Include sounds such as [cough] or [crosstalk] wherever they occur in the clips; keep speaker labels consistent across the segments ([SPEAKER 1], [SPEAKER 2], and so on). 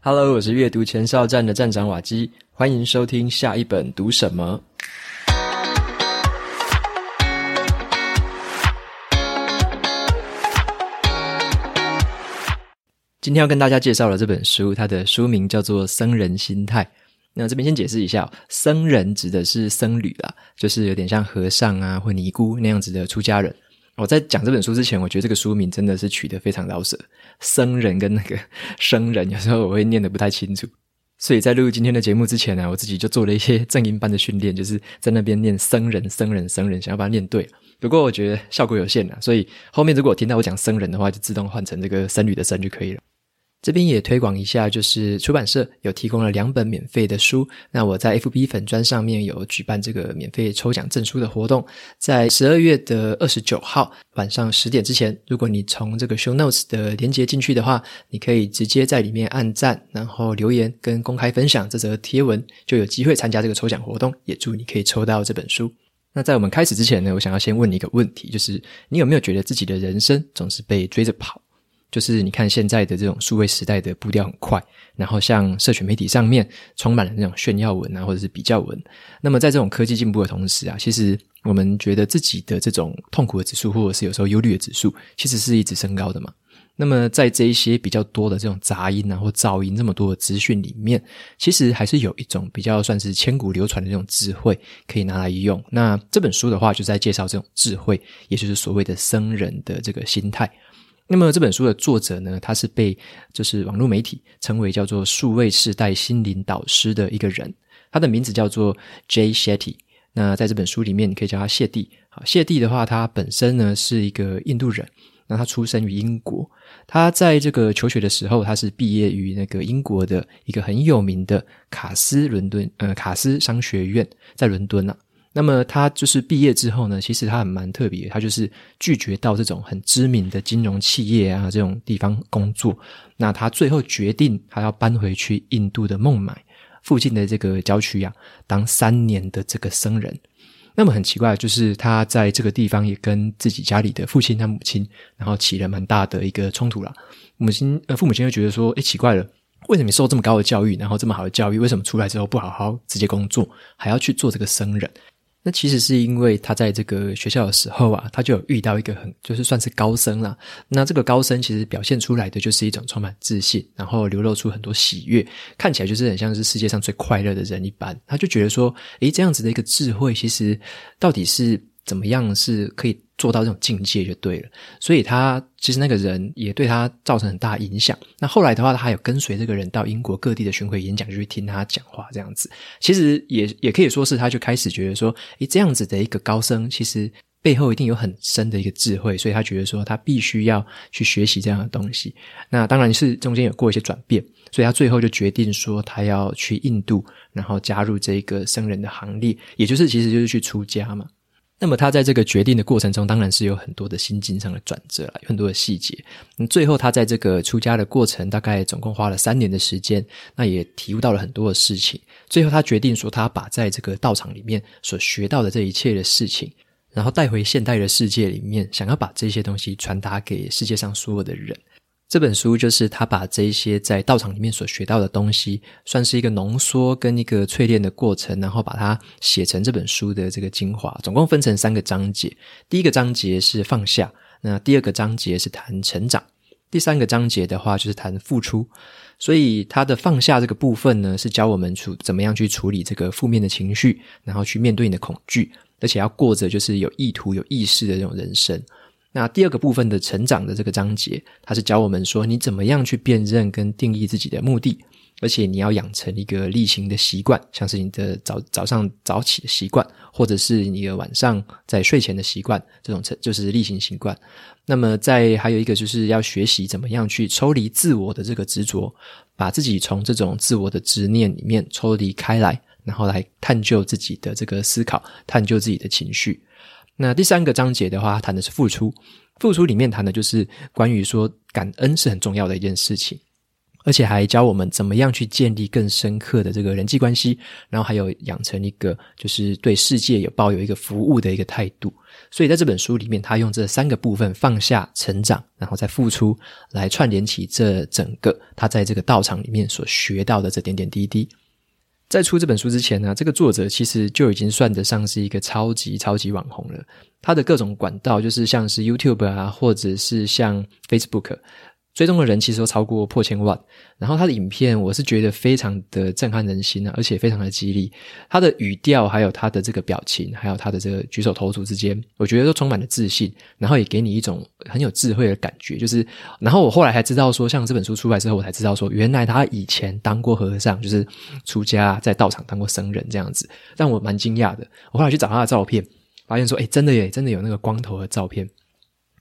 [SPEAKER 1] Hello，我是阅读前哨站的站长瓦基，欢迎收听下一本读什么。今天要跟大家介绍的这本书，它的书名叫做《僧人心态》。那这边先解释一下，僧人指的是僧侣啦，就是有点像和尚啊或尼姑那样子的出家人。我在讲这本书之前，我觉得这个书名真的是取得非常饶舌。僧人跟那个 [laughs] 生人，有时候我会念得不太清楚，所以在录今天的节目之前呢，我自己就做了一些 [laughs] 正音班的训练，就是在那边念僧人、僧人、僧人，想要把它念对。不过我觉得效果有限啊，所以后面如果听到我讲僧人的话，就自动换成这个僧侣的僧就可以了。这边也推广一下，就是出版社有提供了两本免费的书。那我在 FB 粉砖上面有举办这个免费抽奖赠书的活动，在十二月的二十九号晚上十点之前，如果你从这个 Show Notes 的连接进去的话，你可以直接在里面按赞，然后留言跟公开分享这则贴文，就有机会参加这个抽奖活动。也祝你可以抽到这本书。那在我们开始之前呢，我想要先问你一个问题，就是你有没有觉得自己的人生总是被追着跑？就是你看现在的这种数位时代的步调很快，然后像社群媒体上面充满了那种炫耀文啊，或者是比较文。那么在这种科技进步的同时啊，其实我们觉得自己的这种痛苦的指数，或者是有时候忧虑的指数，其实是一直升高的嘛。那么在这一些比较多的这种杂音啊或噪音，这么多的资讯里面，其实还是有一种比较算是千古流传的这种智慧可以拿来用。那这本书的话，就在介绍这种智慧，也就是所谓的僧人的这个心态。那么这本书的作者呢，他是被就是网络媒体称为叫做数位世代心灵导师的一个人，他的名字叫做 Jay Shetty。那在这本书里面，你可以叫他谢帝。好，谢帝的话，他本身呢是一个印度人，那他出生于英国。他在这个求学的时候，他是毕业于那个英国的一个很有名的卡斯伦敦呃卡斯商学院，在伦敦呐、啊。那么他就是毕业之后呢，其实他还蛮特别，他就是拒绝到这种很知名的金融企业啊这种地方工作。那他最后决定，他要搬回去印度的孟买附近的这个郊区啊，当三年的这个僧人。那么很奇怪，就是他在这个地方也跟自己家里的父亲他母亲，然后起了蛮大的一个冲突啦。母亲呃，父母亲就觉得说，诶，奇怪了，为什么受这么高的教育，然后这么好的教育，为什么出来之后不好好直接工作，还要去做这个僧人？那其实是因为他在这个学校的时候啊，他就有遇到一个很就是算是高僧啦。那这个高僧其实表现出来的就是一种充满自信，然后流露出很多喜悦，看起来就是很像是世界上最快乐的人一般。他就觉得说，诶，这样子的一个智慧，其实到底是怎么样是可以做到这种境界就对了，所以他其实那个人也对他造成很大影响。那后来的话，他还有跟随这个人到英国各地的巡回演讲，就去听他讲话这样子。其实也也可以说是，他就开始觉得说，诶，这样子的一个高僧，其实背后一定有很深的一个智慧，所以他觉得说，他必须要去学习这样的东西。那当然是中间有过一些转变，所以他最后就决定说，他要去印度，然后加入这个僧人的行列，也就是其实就是去出家嘛。那么他在这个决定的过程中，当然是有很多的心境上的转折了，有很多的细节。那最后他在这个出家的过程，大概总共花了三年的时间，那也体悟到了很多的事情。最后他决定说，他把在这个道场里面所学到的这一切的事情，然后带回现代的世界里面，想要把这些东西传达给世界上所有的人。这本书就是他把这些在道场里面所学到的东西，算是一个浓缩跟一个淬炼的过程，然后把它写成这本书的这个精华。总共分成三个章节，第一个章节是放下，那第二个章节是谈成长，第三个章节的话就是谈付出。所以他的放下这个部分呢，是教我们处怎么样去处理这个负面的情绪，然后去面对你的恐惧，而且要过着就是有意图、有意识的这种人生。那第二个部分的成长的这个章节，它是教我们说，你怎么样去辨认跟定义自己的目的，而且你要养成一个例行的习惯，像是你的早早上早起的习惯，或者是你的晚上在睡前的习惯，这种成就是例行习惯。那么再还有一个就是要学习怎么样去抽离自我的这个执着，把自己从这种自我的执念里面抽离开来，然后来探究自己的这个思考，探究自己的情绪。那第三个章节的话，它谈的是付出。付出里面谈的就是关于说感恩是很重要的一件事情。而且还教我们怎么样去建立更深刻的这个人际关系，然后还有养成一个就是对世界有抱有一个服务的一个态度。所以在这本书里面，他用这三个部分放下、成长，然后再付出，来串联起这整个他在这个道场里面所学到的这点点滴滴。在出这本书之前呢，这个作者其实就已经算得上是一个超级超级网红了。他的各种管道，就是像是 YouTube 啊，或者是像 Facebook。追踪的人其实都超过破千万，然后他的影片我是觉得非常的震撼人心啊，而且非常的激励。他的语调，还有他的这个表情，还有他的这个举手投足之间，我觉得都充满了自信，然后也给你一种很有智慧的感觉。就是，然后我后来才知道说，像这本书出来之后，我才知道说，原来他以前当过和尚，就是出家在道场当过僧人这样子，让我蛮惊讶的。我后来去找他的照片，发现说，诶，真的耶，真的有那个光头的照片。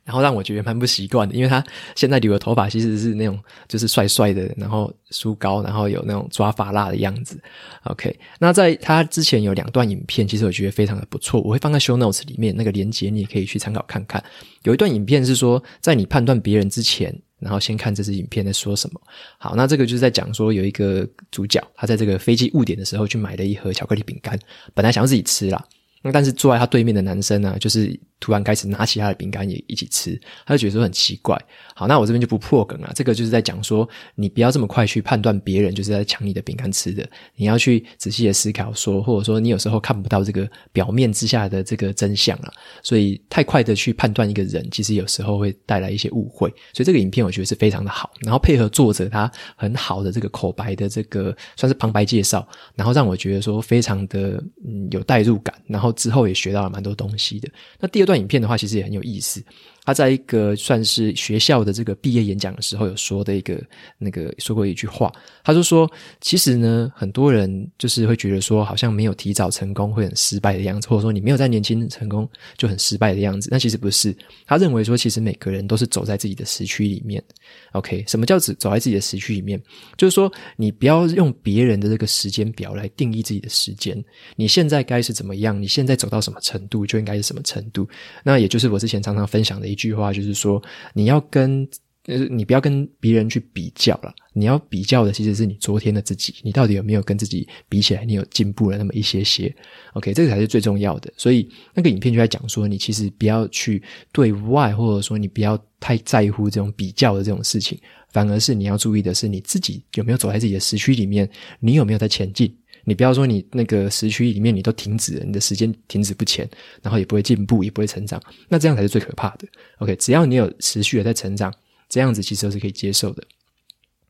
[SPEAKER 1] 然后让我觉得蛮不习惯的，因为他现在留的头发其实是那种就是帅帅的，然后梳高，然后有那种抓发蜡的样子。OK，那在他之前有两段影片，其实我觉得非常的不错，我会放在 show notes 里面，那个连接你也可以去参考看看。有一段影片是说，在你判断别人之前，然后先看这支影片在说什么。好，那这个就是在讲说有一个主角，他在这个飞机误点的时候去买了一盒巧克力饼干，本来想要自己吃啦。那但是坐在他对面的男生呢，就是突然开始拿起他的饼干也一起吃，他就觉得说很奇怪。好，那我这边就不破梗了。这个就是在讲说，你不要这么快去判断别人就是在抢你的饼干吃的，你要去仔细的思考说，或者说你有时候看不到这个表面之下的这个真相了。所以太快的去判断一个人，其实有时候会带来一些误会。所以这个影片我觉得是非常的好，然后配合作者他很好的这个口白的这个算是旁白介绍，然后让我觉得说非常的嗯有代入感，然后。之后也学到了蛮多东西的。那第二段影片的话，其实也很有意思。他在一个算是学校的这个毕业演讲的时候，有说的一个那个说过一句话，他就说，其实呢，很多人就是会觉得说，好像没有提早成功会很失败的样子，或者说你没有在年轻成功就很失败的样子。那其实不是，他认为说，其实每个人都是走在自己的时区里面。OK，什么叫走走在自己的时区里面？就是说，你不要用别人的这个时间表来定义自己的时间。你现在该是怎么样？你现在走到什么程度，就应该是什么程度。那也就是我之前常常分享的一。一句话就是说，你要跟呃，你不要跟别人去比较了。你要比较的其实是你昨天的自己，你到底有没有跟自己比起来，你有进步了那么一些些？OK，这个才是最重要的。所以那个影片就在讲说，你其实不要去对外，或者说你不要太在乎这种比较的这种事情，反而是你要注意的是你自己有没有走在自己的时区里面，你有没有在前进。你不要说你那个时区里面你都停止了，你的时间停止不前，然后也不会进步，也不会成长，那这样才是最可怕的。OK，只要你有持续的在成长，这样子其实都是可以接受的。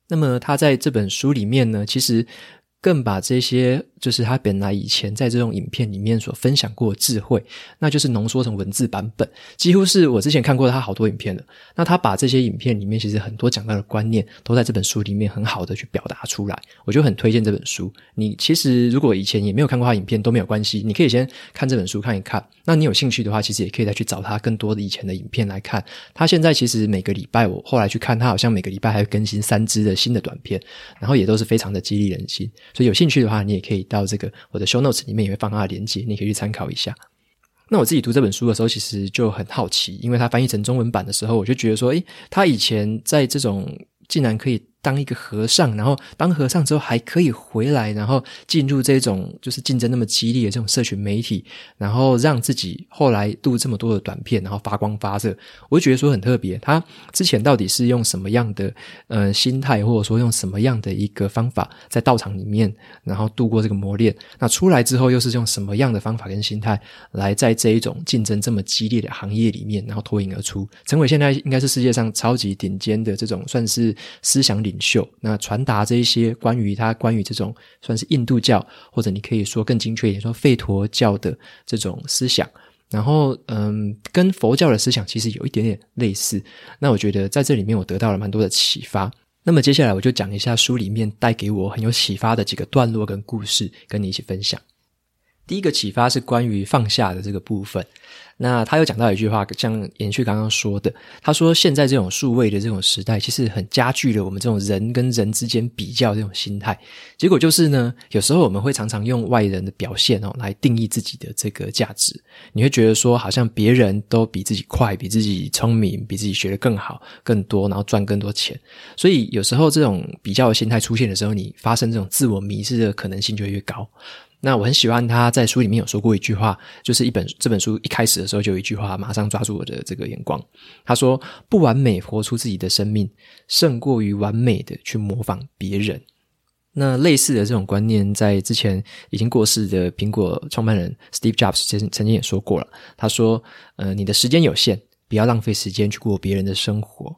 [SPEAKER 1] 那么他在这本书里面呢，其实更把这些。就是他本来以前在这种影片里面所分享过的智慧，那就是浓缩成文字版本，几乎是我之前看过他好多影片了。那他把这些影片里面其实很多讲到的观念，都在这本书里面很好的去表达出来，我就很推荐这本书。你其实如果以前也没有看过他影片都没有关系，你可以先看这本书看一看。那你有兴趣的话，其实也可以再去找他更多的以前的影片来看。他现在其实每个礼拜，我后来去看他，好像每个礼拜还会更新三支的新的短片，然后也都是非常的激励人心。所以有兴趣的话，你也可以。到这个我的 show notes 里面也会放它的连接，你可以去参考一下。那我自己读这本书的时候，其实就很好奇，因为它翻译成中文版的时候，我就觉得说，诶，他以前在这种竟然可以。当一个和尚，然后当和尚之后还可以回来，然后进入这种就是竞争那么激烈的这种社群媒体，然后让自己后来录这么多的短片，然后发光发热，我就觉得说很特别。他之前到底是用什么样的呃心态，或者说用什么样的一个方法在道场里面，然后度过这个磨练？那出来之后又是用什么样的方法跟心态来在这一种竞争这么激烈的行业里面，然后脱颖而出，成为现在应该是世界上超级顶尖的这种算是思想领秀，那传达这一些关于他关于这种算是印度教，或者你可以说更精确一点说吠陀教的这种思想，然后嗯，跟佛教的思想其实有一点点类似。那我觉得在这里面我得到了蛮多的启发。那么接下来我就讲一下书里面带给我很有启发的几个段落跟故事，跟你一起分享。第一个启发是关于放下的这个部分。那他又讲到一句话，像延续刚刚说的，他说现在这种数位的这种时代，其实很加剧了我们这种人跟人之间比较这种心态。结果就是呢，有时候我们会常常用外人的表现哦来定义自己的这个价值。你会觉得说，好像别人都比自己快，比自己聪明，比自己学得更好、更多，然后赚更多钱。所以有时候这种比较的心态出现的时候，你发生这种自我迷失的可能性就会越高。那我很喜欢他在书里面有说过一句话，就是一本这本书一开始的时候就有一句话，马上抓住我的这个眼光。他说：“不完美活出自己的生命，胜过于完美的去模仿别人。”那类似的这种观念，在之前已经过世的苹果创办人 Steve Jobs 曾曾经也说过了。他说：“呃，你的时间有限，不要浪费时间去过别人的生活。”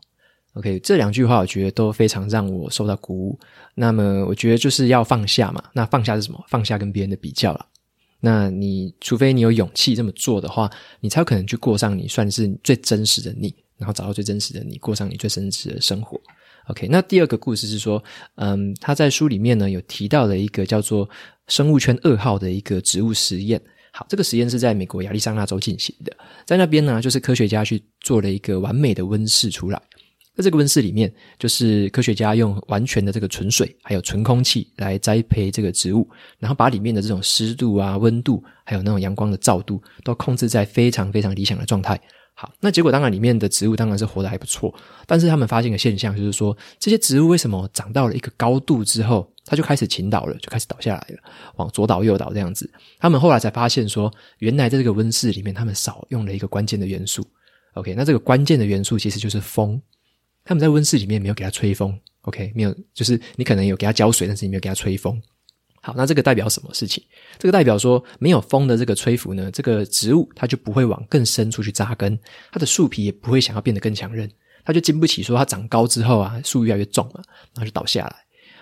[SPEAKER 1] OK，这两句话我觉得都非常让我受到鼓舞。那么，我觉得就是要放下嘛。那放下是什么？放下跟别人的比较了。那你除非你有勇气这么做的话，你才有可能去过上你算是最真实的你，然后找到最真实的你，过上你最真实的生活。OK，那第二个故事是说，嗯，他在书里面呢有提到了一个叫做生物圈二号的一个植物实验。好，这个实验是在美国亚利桑那州进行的，在那边呢，就是科学家去做了一个完美的温室出来。在这个温室里面，就是科学家用完全的这个纯水，还有纯空气来栽培这个植物，然后把里面的这种湿度啊、温度，还有那种阳光的照度，都控制在非常非常理想的状态。好，那结果当然里面的植物当然是活得还不错，但是他们发现的现象就是说，这些植物为什么长到了一个高度之后，它就开始倾倒了，就开始倒下来了，往左倒右倒这样子。他们后来才发现说，原来在这个温室里面，他们少用了一个关键的元素。OK，那这个关键的元素其实就是风。他们在温室里面没有给它吹风，OK，没有，就是你可能有给它浇水，但是你没有给它吹风。好，那这个代表什么事情？这个代表说，没有风的这个吹拂呢，这个植物它就不会往更深处去扎根，它的树皮也不会想要变得更强韧，它就经不起说它长高之后啊，树越来越重嘛，然后就倒下来。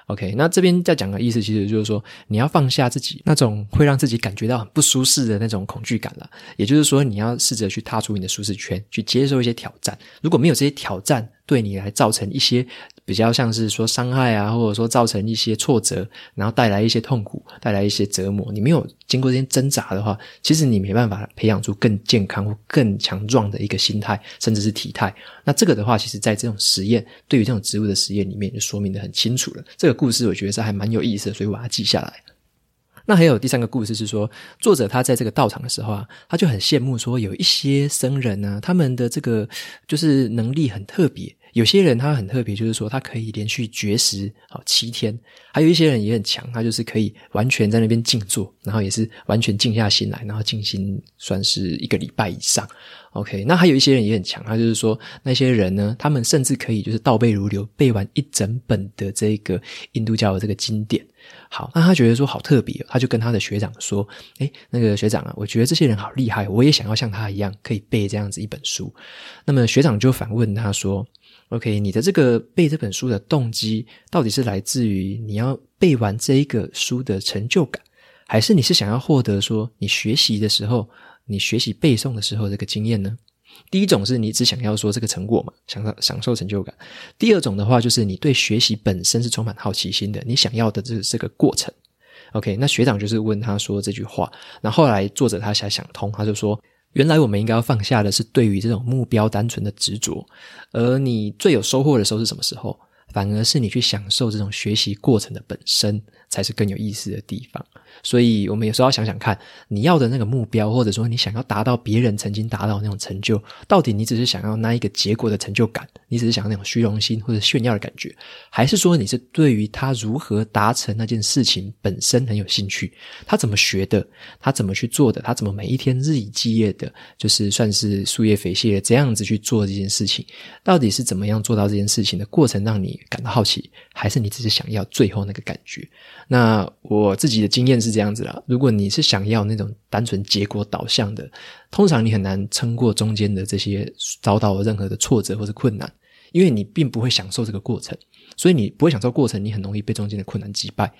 [SPEAKER 1] OK，那这边在讲的意思，其实就是说，你要放下自己那种会让自己感觉到很不舒适的那种恐惧感了。也就是说，你要试着去踏出你的舒适圈，去接受一些挑战。如果没有这些挑战，对你来造成一些比较像是说伤害啊，或者说造成一些挫折，然后带来一些痛苦，带来一些折磨，你没有经过这些挣扎的话，其实你没办法培养出更健康或更强壮的一个心态，甚至是体态。那这个的话，其实在这种实验，对于这种植物的实验里面就说明得很清楚了。这个故事我觉得是还蛮有意思的，所以我把它记下来。那还有第三个故事是说，作者他在这个道场的时候啊，他就很羡慕说有一些僧人呢、他们的这个就是能力很特别。有些人他很特别，就是说他可以连续绝食好七天；还有一些人也很强，他就是可以完全在那边静坐，然后也是完全静下心来，然后静心算是一个礼拜以上。OK，那还有一些人也很强，他就是说那些人呢，他们甚至可以就是倒背如流，背完一整本的这个印度教的这个经典。好，那他觉得说好特别，他就跟他的学长说：“哎，那个学长啊，我觉得这些人好厉害，我也想要像他一样，可以背这样子一本书。”那么学长就反问他说：“OK，你的这个背这本书的动机，到底是来自于你要背完这一个书的成就感，还是你是想要获得说你学习的时候，你学习背诵的时候这个经验呢？”第一种是你只想要说这个成果嘛，享受享受成就感；第二种的话就是你对学习本身是充满好奇心的，你想要的就是这个过程。OK，那学长就是问他说这句话，那后来作者他才想通，他就说：原来我们应该要放下的是对于这种目标单纯的执着，而你最有收获的时候是什么时候？反而是你去享受这种学习过程的本身，才是更有意思的地方。所以，我们有时候要想想看，你要的那个目标，或者说你想要达到别人曾经达到那种成就，到底你只是想要那一个结果的成就感，你只是想要那种虚荣心或者炫耀的感觉，还是说你是对于他如何达成那件事情本身很有兴趣？他怎么学的？他怎么去做的？他怎么每一天日以继夜的，就是算是夙夜匪懈这样子去做这件事情？到底是怎么样做到这件事情的过程让你感到好奇，还是你只是想要最后那个感觉？那我自己的经验是这样子啦，如果你是想要那种单纯结果导向的，通常你很难撑过中间的这些遭到任何的挫折或者困难，因为你并不会享受这个过程，所以你不会享受过程，你很容易被中间的困难击败，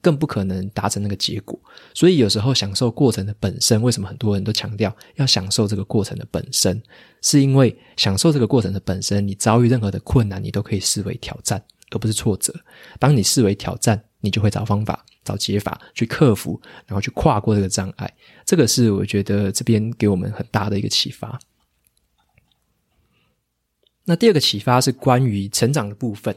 [SPEAKER 1] 更不可能达成那个结果。所以有时候享受过程的本身，为什么很多人都强调要享受这个过程的本身，是因为享受这个过程的本身，你遭遇任何的困难，你都可以视为挑战。而不是挫折。当你视为挑战，你就会找方法、找解法去克服，然后去跨过这个障碍。这个是我觉得这边给我们很大的一个启发。那第二个启发是关于成长的部分。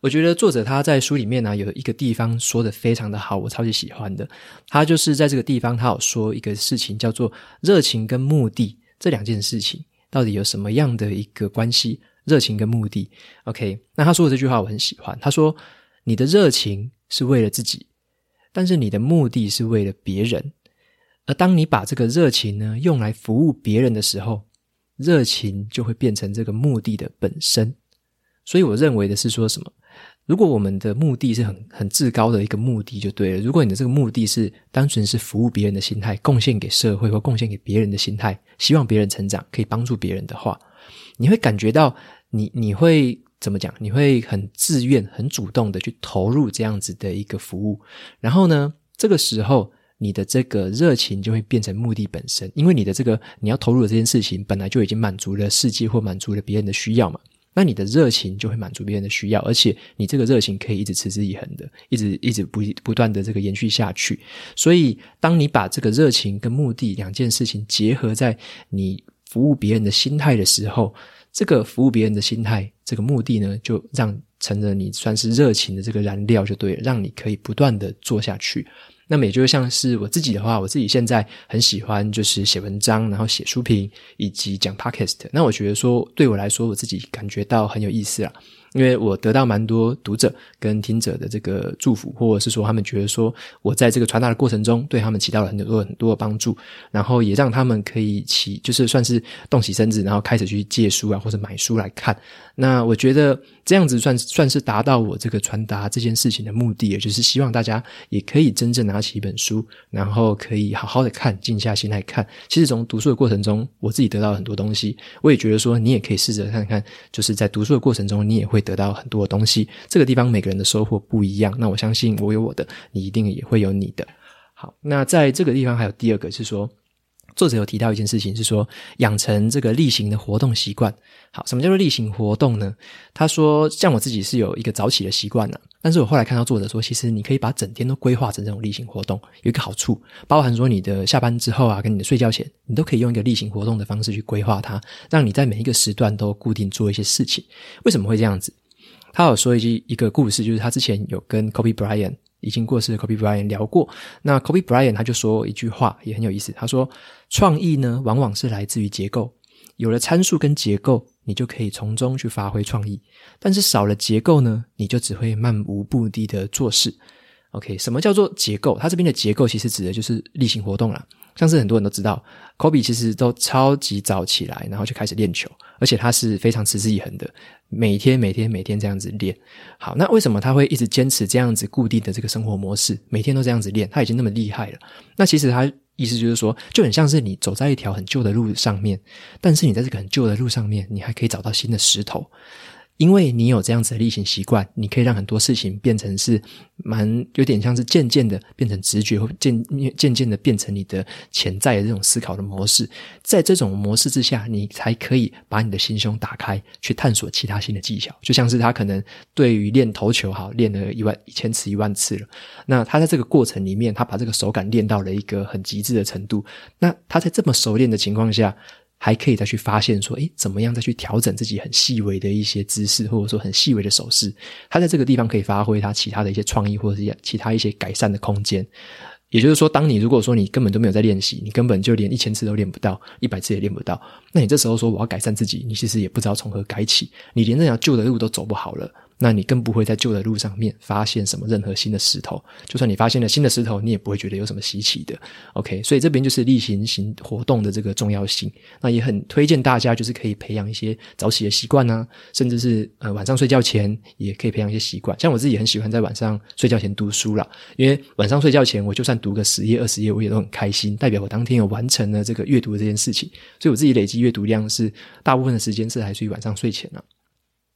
[SPEAKER 1] 我觉得作者他在书里面呢、有一个地方说得非常的好，我超级喜欢的。他就是在这个地方，他有说一个事情叫做热情跟目的这两件事情到底有什么样的一个关系？热情跟目的，OK？那他说的这句话我很喜欢。他说：“你的热情是为了自己，但是你的目的是为了别人。而当你把这个热情呢用来服务别人的时候，热情就会变成这个目的的本身。所以我认为的是说什么？”如果我们的目的是很很至高的一个目的就对了。如果你的这个目的是单纯是服务别人的心态，贡献给社会或贡献给别人的心态，希望别人成长，可以帮助别人的话，你会感觉到你你会怎么讲？你会很自愿、很主动的去投入这样子的一个服务。然后呢，这个时候你的这个热情就会变成目的本身，因为你的这个你要投入的这件事情本来就已经满足了世界或满足了别人的需要嘛。那你的热情就会满足别人的需要，而且你这个热情可以一直持之以恒的，一直一直不不断的这个延续下去。所以，当你把这个热情跟目的两件事情结合在你服务别人的心态的时候，这个服务别人的心态，这个目的呢，就让成了你算是热情的这个燃料，就对了，让你可以不断的做下去。那么也就像是我自己的话，我自己现在很喜欢就是写文章，然后写书评以及讲 podcast。那我觉得说，对我来说，我自己感觉到很有意思啦。因为我得到蛮多读者跟听者的这个祝福，或者是说他们觉得说我在这个传达的过程中，对他们起到了很多很多的帮助，然后也让他们可以起就是算是动起身子，然后开始去借书啊或者买书来看。那我觉得这样子算算是达到我这个传达这件事情的目的，也就是希望大家也可以真正拿起一本书，然后可以好好的看，静下心来看。其实从读书的过程中，我自己得到了很多东西，我也觉得说你也可以试着看看，就是在读书的过程中，你也会。得到很多的东西，这个地方每个人的收获不一样。那我相信我有我的，你一定也会有你的。好，那在这个地方还有第二个是说，作者有提到一件事情，是说养成这个例行的活动习惯。好，什么叫做例行活动呢？他说，像我自己是有一个早起的习惯呢，但是我后来看到作者说，其实你可以把整天都规划成这种例行活动，有一个好处，包含说你的下班之后啊，跟你的睡觉前，你都可以用一个例行活动的方式去规划它，让你在每一个时段都固定做一些事情。为什么会这样子？他有说一句一个故事，就是他之前有跟 Kobe Bryant 已经过世的 Kobe Bryant 聊过。那 Kobe Bryant 他就说一句话也很有意思，他说：“创意呢，往往是来自于结构。有了参数跟结构，你就可以从中去发挥创意；但是少了结构呢，你就只会漫无目的的做事。” OK，什么叫做结构？它这边的结构其实指的就是例行活动啦。像是很多人都知道，Kobe 其实都超级早起来，然后就开始练球，而且他是非常持之以恒的，每天每天每天这样子练。好，那为什么他会一直坚持这样子固定的这个生活模式，每天都这样子练？他已经那么厉害了。那其实他意思就是说，就很像是你走在一条很旧的路上面，但是你在这个很旧的路上面，你还可以找到新的石头。因为你有这样子的例行习惯，你可以让很多事情变成是蛮有点像是渐渐的变成直觉，或渐渐渐的变成你的潜在的这种思考的模式。在这种模式之下，你才可以把你的心胸打开，去探索其他新的技巧。就像是他可能对于练投球，好练了一万一千次、一万次了。那他在这个过程里面，他把这个手感练到了一个很极致的程度。那他在这么熟练的情况下，还可以再去发现说，诶，怎么样再去调整自己很细微的一些姿势，或者说很细微的手势，他在这个地方可以发挥他其他的一些创意，或者是其他一些改善的空间。也就是说，当你如果说你根本都没有在练习，你根本就连一千次都练不到，一百次也练不到，那你这时候说我要改善自己，你其实也不知道从何改起，你连这条旧的路都走不好了。那你更不会在旧的路上面发现什么任何新的石头。就算你发现了新的石头，你也不会觉得有什么稀奇的。OK，所以这边就是例行型活动的这个重要性。那也很推荐大家，就是可以培养一些早起的习惯啊，甚至是呃晚上睡觉前也可以培养一些习惯。像我自己很喜欢在晚上睡觉前读书啦，因为晚上睡觉前我就算读个十页二十页，我也都很开心，代表我当天有完成了这个阅读这件事情。所以我自己累积阅读量是大部分的时间是还属于晚上睡前啊。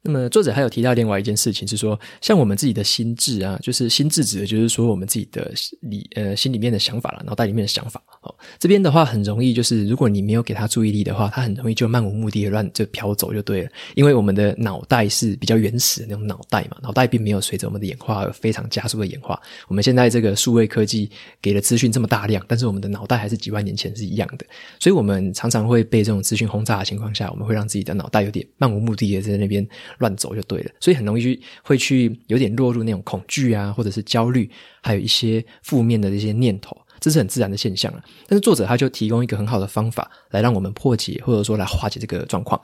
[SPEAKER 1] 那么作者还有提到另外一件事情是说，像我们自己的心智啊，就是心智指的就是说我们自己的里呃心里面的想法啦，脑袋里面的想法，哦，这边的话很容易，就是如果你没有给他注意力的话，他很容易就漫无目的的乱就飘走就对了。因为我们的脑袋是比较原始的那种脑袋嘛，脑袋并没有随着我们的演化而非常加速的演化。我们现在这个数位科技给了资讯这么大量，但是我们的脑袋还是几万年前是一样的，所以我们常常会被这种资讯轰炸的情况下，我们会让自己的脑袋有点漫无目的的在那边乱走就对了，所以很容易去会去有点落入那种恐惧啊，或者是焦虑，还有一些负面的一些念头。这是很自然的现象了，但是作者他就提供一个很好的方法来让我们破解，或者说来化解这个状况。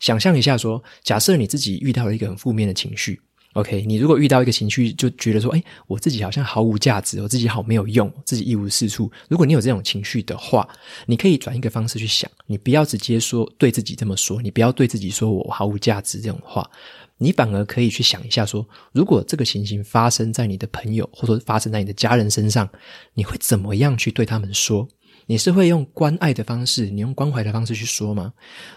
[SPEAKER 1] 想象一下说，假设你自己遇到了一个很负面的情绪，OK，你如果遇到一个情绪，就觉得说，哎，我自己好像毫无价值，我自己好没有用，自己一无是处。如果你有这种情绪的话，你可以转一个方式去想，你不要直接说对自己这么说，你不要对自己说我毫无价值这种话。你反而可以去想一下说，如果这个情形发生在你的朋友，或者发生在你的家人身上，你会怎么样去对他们说？你是会用关爱的方式，你用关怀的方式去说吗？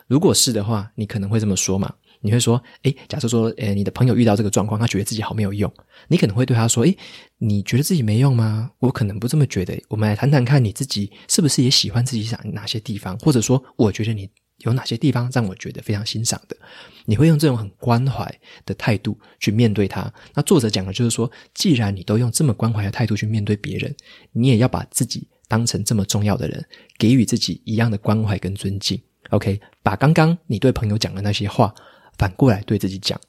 [SPEAKER 1] 如果是的话，你可能会这么说嘛？你会说，诶，假设说，诶，你的朋友遇到这个状况，他觉得自己好没有用，你可能会对他说，诶，你觉得自己没用吗？我可能不这么觉得。我们来谈谈看，你自己是不是也喜欢自己想哪些地方？或者说，我觉得你。有哪些地方让我觉得非常欣赏的？你会用这种很关怀的态度去面对他。那作者讲的就是说，既然你都用这么关怀的态度去面对别人，你也要把自己当成这么重要的人，给予自己一样的关怀跟尊敬。OK，把刚刚你对朋友讲的那些话反过来对自己讲。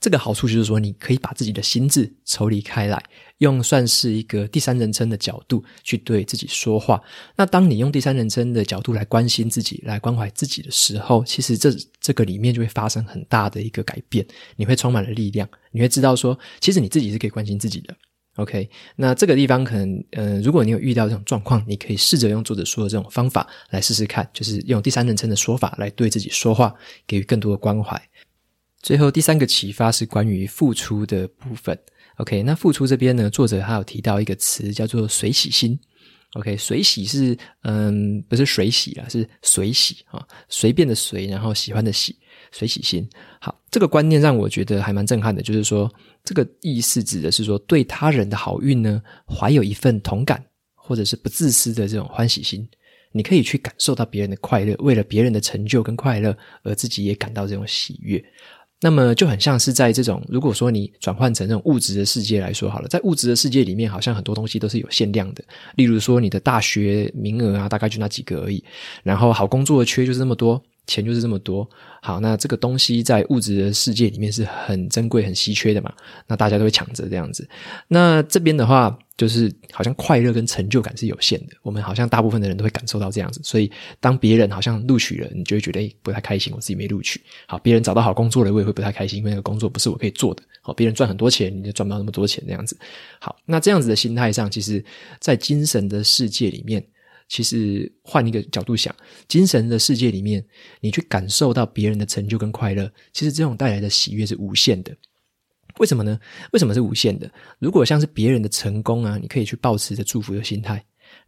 [SPEAKER 1] 这个好处就是说，你可以把自己的心智抽离开来，用算是一个第三人称的角度去对自己说话。那当你用第三人称的角度来关心自己、来关怀自己的时候，其实这这个里面就会发生很大的一个改变。你会充满了力量，你会知道说，其实你自己是可以关心自己的。OK，那这个地方可能，呃，如果你有遇到这种状况，你可以试着用作者说的这种方法来试试看，就是用第三人称的说法来对自己说话，给予更多的关怀。最后第三个启发是关于付出的部分。OK，那付出这边呢，作者还有提到一个词叫做随喜心。OK，随喜是嗯，不是水洗啊，是随喜啊，随便的随，然后喜欢的喜，随喜心。好，这个观念让我觉得还蛮震撼的，就是说这个意思指的是说，对他人的好运呢，怀有一份同感，或者是不自私的这种欢喜心。你可以去感受到别人的快乐，为了别人的成就跟快乐，而自己也感到这种喜悦。那么就很像是在这种，如果说你转换成这种物质的世界来说好了，在物质的世界里面，好像很多东西都是有限量的。例如说，你的大学名额啊，大概就那几个而已。然后好工作的缺就是这么多，钱就是这么多。好，那这个东西在物质的世界里面是很珍贵、很稀缺的嘛。那大家都会抢着这样子。那这边的话。就是好像快乐跟成就感是有限的，我们好像大部分的人都会感受到这样子，所以当别人好像录取了，你就会觉得不太开心，我自己没录取。好，别人找到好工作了，我也会不太开心，因为那个工作不是我可以做的。好，别人赚很多钱，你就赚不到那么多钱这样子。好，那这样子的心态上，其实，在精神的世界里面，其实换一个角度想，精神的世界里面，你去感受到别人的成就跟快乐，其实这种带来的喜悦是无限的。为什么呢？为什么是无限的？如果像是别人的成功啊，你可以去抱持着祝福的心态；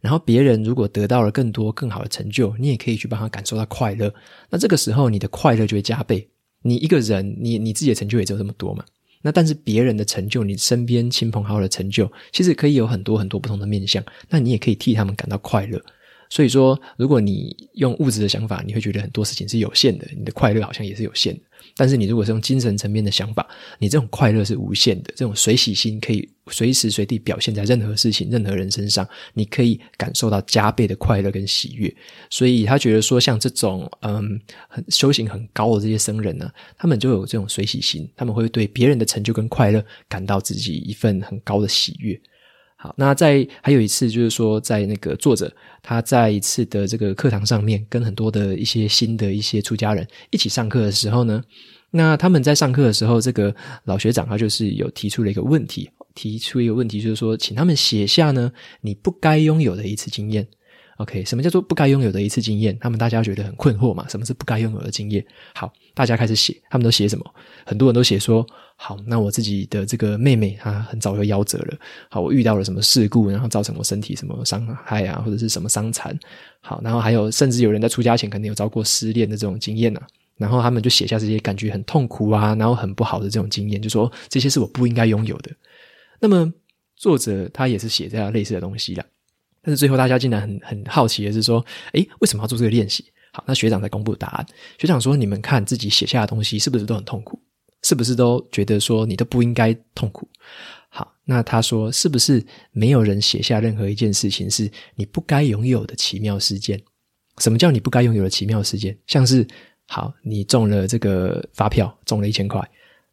[SPEAKER 1] 然后别人如果得到了更多更好的成就，你也可以去帮他感受到快乐。那这个时候，你的快乐就会加倍。你一个人，你你自己的成就也只有这么多嘛？那但是别人的成就，你身边亲朋好友的成就，其实可以有很多很多不同的面相。那你也可以替他们感到快乐。所以说，如果你用物质的想法，你会觉得很多事情是有限的，你的快乐好像也是有限的。但是你如果是用精神层面的想法，你这种快乐是无限的，这种随喜心可以随时随地表现在任何事情、任何人身上，你可以感受到加倍的快乐跟喜悦。所以他觉得说，像这种嗯，很修行很高的这些僧人呢，他们就有这种随喜心，他们会对别人的成就跟快乐感到自己一份很高的喜悦。好，那在还有一次，就是说，在那个作者他在一次的这个课堂上面，跟很多的一些新的一些出家人一起上课的时候呢，那他们在上课的时候，这个老学长他就是有提出了一个问题，提出一个问题就是说，请他们写下呢你不该拥有的一次经验。OK，什么叫做不该拥有的一次经验？他们大家觉得很困惑嘛？什么是不该拥有的经验？好，大家开始写，他们都写什么？很多人都写说，好，那我自己的这个妹妹她很早就夭折了。好，我遇到了什么事故，然后造成我身体什么伤害啊，或者是什么伤残。好，然后还有甚至有人在出家前肯定有遭过失恋的这种经验啊。然后他们就写下这些感觉很痛苦啊，然后很不好的这种经验，就说这些是我不应该拥有的。那么作者他也是写这样类似的东西啦。但是最后大家竟然很很好奇的是说，诶，为什么要做这个练习？好，那学长在公布答案。学长说：“你们看自己写下的东西是不是都很痛苦？是不是都觉得说你都不应该痛苦？”好，那他说：“是不是没有人写下任何一件事情是你不该拥有的奇妙事件？什么叫你不该拥有的奇妙事件？像是好，你中了这个发票，中了一千块，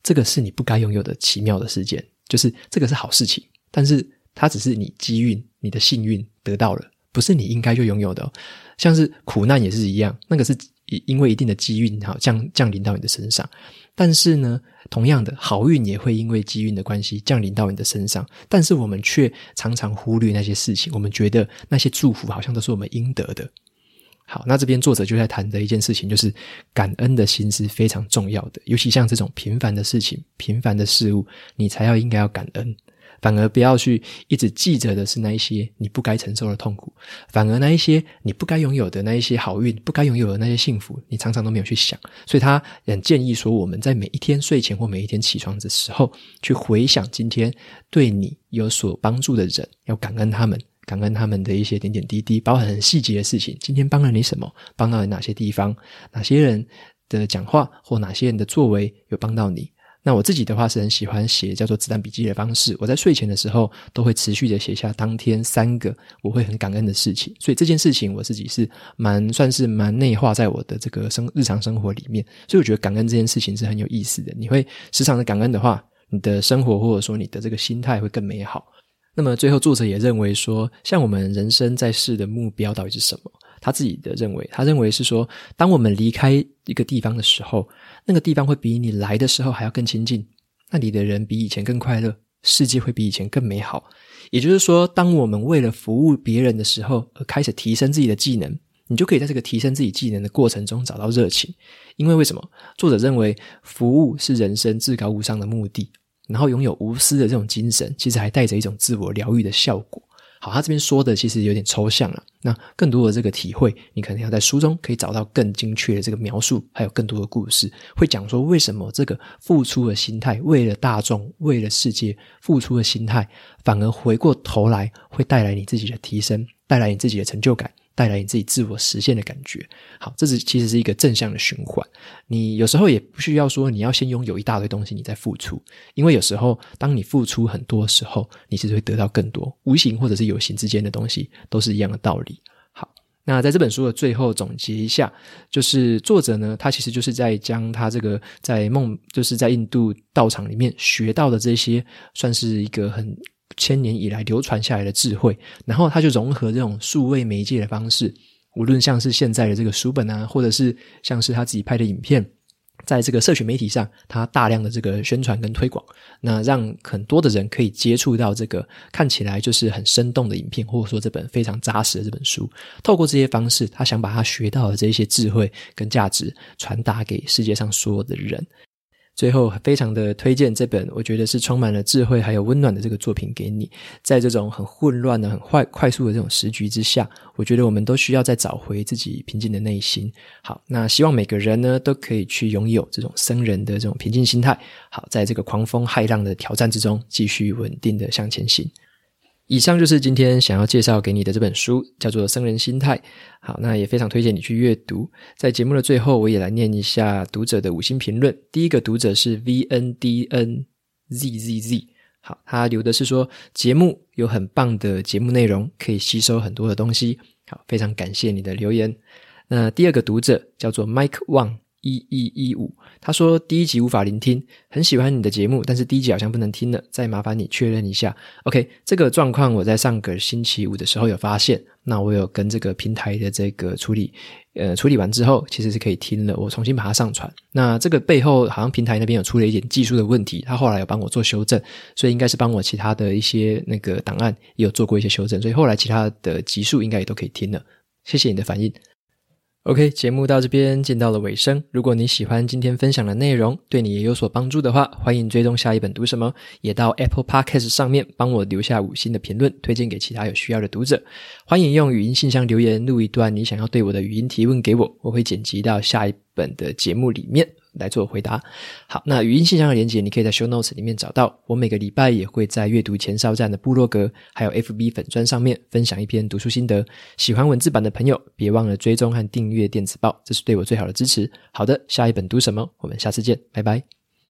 [SPEAKER 1] 这个是你不该拥有的奇妙的事件，就是这个是好事情，但是它只是你机运、你的幸运得到了，不是你应该就拥有的。”像是苦难也是一样，那个是因为一定的机运哈降降临到你的身上，但是呢，同样的好运也会因为机运的关系降临到你的身上，但是我们却常常忽略那些事情，我们觉得那些祝福好像都是我们应得的。好，那这边作者就在谈的一件事情，就是感恩的心是非常重要的，尤其像这种平凡的事情、平凡的事物，你才要应该要感恩。反而不要去一直记着的是那一些你不该承受的痛苦，反而那一些你不该拥有的那一些好运，不该拥有的那些幸福，你常常都没有去想。所以他很建议说，我们在每一天睡前或每一天起床的时候，去回想今天对你有所帮助的人，要感恩他们，感恩他们的一些点点滴滴，包含很细节的事情。今天帮了你什么？帮到你哪些地方？哪些人的讲话或哪些人的作为有帮到你？那我自己的话是很喜欢写叫做子弹笔记的方式，我在睡前的时候都会持续的写下当天三个我会很感恩的事情，所以这件事情我自己是蛮算是蛮内化在我的这个生日常生活里面，所以我觉得感恩这件事情是很有意思的。你会时常的感恩的话，你的生活或者说你的这个心态会更美好。那么最后作者也认为说，像我们人生在世的目标到底是什么？他自己的认为，他认为是说，当我们离开一个地方的时候，那个地方会比你来的时候还要更亲近，那里的人比以前更快乐，世界会比以前更美好。也就是说，当我们为了服务别人的时候而开始提升自己的技能，你就可以在这个提升自己技能的过程中找到热情。因为为什么？作者认为，服务是人生至高无上的目的，然后拥有无私的这种精神，其实还带着一种自我疗愈的效果。好，他这边说的其实有点抽象了。那更多的这个体会，你可能要在书中可以找到更精确的这个描述，还有更多的故事，会讲说为什么这个付出的心态，为了大众，为了世界付出的心态，反而回过头来会带来你自己的提升，带来你自己的成就感。带来你自己自我实现的感觉，好，这是其实是一个正向的循环。你有时候也不需要说你要先拥有一大堆东西，你再付出，因为有时候当你付出很多时候，你其实会得到更多，无形或者是有形之间的东西都是一样的道理。好，那在这本书的最后总结一下，就是作者呢，他其实就是在将他这个在梦，就是在印度道场里面学到的这些，算是一个很。千年以来流传下来的智慧，然后他就融合这种数位媒介的方式，无论像是现在的这个书本啊，或者是像是他自己拍的影片，在这个社群媒体上，他大量的这个宣传跟推广，那让很多的人可以接触到这个看起来就是很生动的影片，或者说这本非常扎实的这本书。透过这些方式，他想把他学到的这些智慧跟价值传达给世界上所有的人。最后，非常的推荐这本，我觉得是充满了智慧还有温暖的这个作品给你。在这种很混乱的、很快快速的这种时局之下，我觉得我们都需要再找回自己平静的内心。好，那希望每个人呢都可以去拥有这种僧人的这种平静心态。好，在这个狂风骇浪的挑战之中，继续稳定的向前行。以上就是今天想要介绍给你的这本书，叫做《僧人心态》。好，那也非常推荐你去阅读。在节目的最后，我也来念一下读者的五星评论。第一个读者是 V N D N Z Z Z。好，他留的是说节目有很棒的节目内容，可以吸收很多的东西。好，非常感谢你的留言。那第二个读者叫做 Mike Wang。一一一五，他说第一集无法聆听，很喜欢你的节目，但是第一集好像不能听了，再麻烦你确认一下。OK，这个状况我在上个星期五的时候有发现，那我有跟这个平台的这个处理，呃，处理完之后其实是可以听了，我重新把它上传。那这个背后好像平台那边有出了一点技术的问题，他后来有帮我做修正，所以应该是帮我其他的一些那个档案也有做过一些修正，所以后来其他的集数应该也都可以听了。谢谢你的反应。OK，节目到这边进到了尾声。如果你喜欢今天分享的内容，对你也有所帮助的话，欢迎追踪下一本读什么，也到 Apple Podcast 上面帮我留下五星的评论，推荐给其他有需要的读者。欢迎用语音信箱留言录一段你想要对我的语音提问给我，我会剪辑到下一本的节目里面，来做回答。好，那语音信箱的连结，你可以在 Show Notes 里面找到。我每个礼拜也会在阅读前哨站的部落格，还有 FB 粉砖上面分享一篇读书心得。喜欢文字版的朋友，别忘了追踪和订阅电子报，这是对我最好的支持。好的，下一本读什么？我们下次见，拜拜。